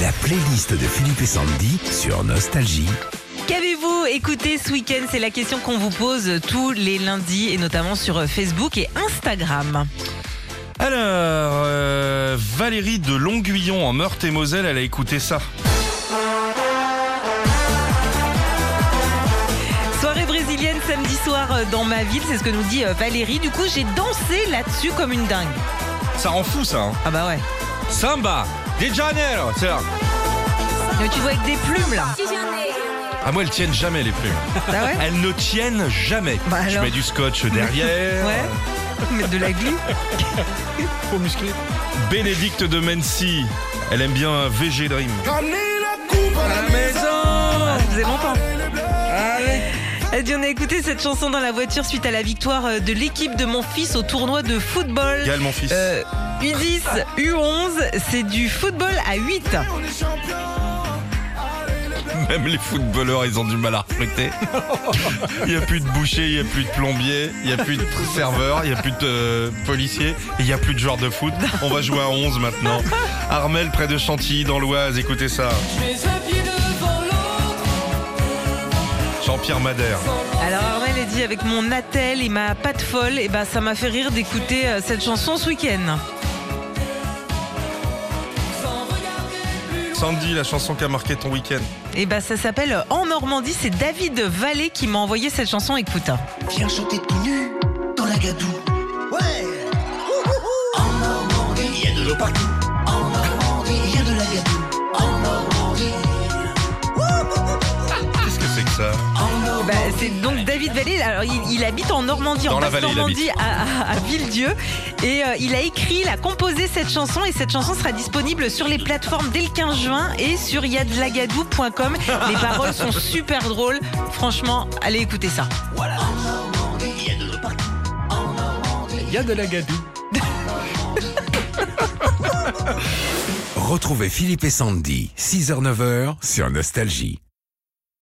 La playlist de Philippe et Sandy sur Nostalgie. Qu'avez-vous écouté ce week-end? C'est la question qu'on vous pose tous les lundis et notamment sur Facebook et Instagram. Alors, euh, Valérie de Longuillon en Meurthe-et-Moselle, elle a écouté ça. Soirée brésilienne samedi soir euh, dans ma ville, c'est ce que nous dit euh, Valérie. Du coup, j'ai dansé là-dessus comme une dingue. Ça rend fou ça. Hein. Ah bah ouais. Samba, de Janeiro, c'est là. Mais tu vois avec des plumes là. Ah moi elles tiennent jamais les plumes. Ah ouais Elles ne tiennent jamais. Bah Je alors mets du scotch derrière. Ouais. Mettre de la glu. Faut muscler. Bénédicte de Mency, elle aime bien VG Dream. À la maison. On a écouté cette chanson dans la voiture suite à la victoire euh, de l'équipe de mon fils au tournoi de football. Gaël mon fils. Euh, U10, U11, c'est du football à 8. Même les footballeurs, ils ont du mal à recruter. Il n'y a plus de boucher, il n'y a plus de plombier, il n'y a plus de serveur, il n'y a plus de euh, policiers, et il n'y a plus de joueurs de foot. On va jouer à 11 maintenant. Armel près de Chantilly dans l'Oise, écoutez ça. Jean-Pierre Madère. Alors Armel a dit avec mon attel et ma patte folle, et ben ça m'a fait rire d'écouter euh, cette chanson ce week-end. Sandy, la chanson qui a marqué ton week-end. Et ben ça s'appelle euh, En Normandie, c'est David Vallée qui m'a envoyé cette chanson, écoute. Viens chanter tout nu dans la gadoue. Ouais Bah, c'est donc David Vallée. Alors, il, il habite en Normandie, Dans en la basse vallée, il Normandie, à, à- à Villedieu. Et euh, il a écrit, il a composé cette chanson. Et cette chanson sera disponible sur les plateformes dès le 15 juin et sur yadlagadou.com. Les paroles sont super drôles. Franchement, allez écouter ça. Voilà. En Normandie, il y a de l'eau partout. En Normandie. Il y a de la gadoue. Retrouvez Philippe et Sandy, 6h-9h sur Nostalgie.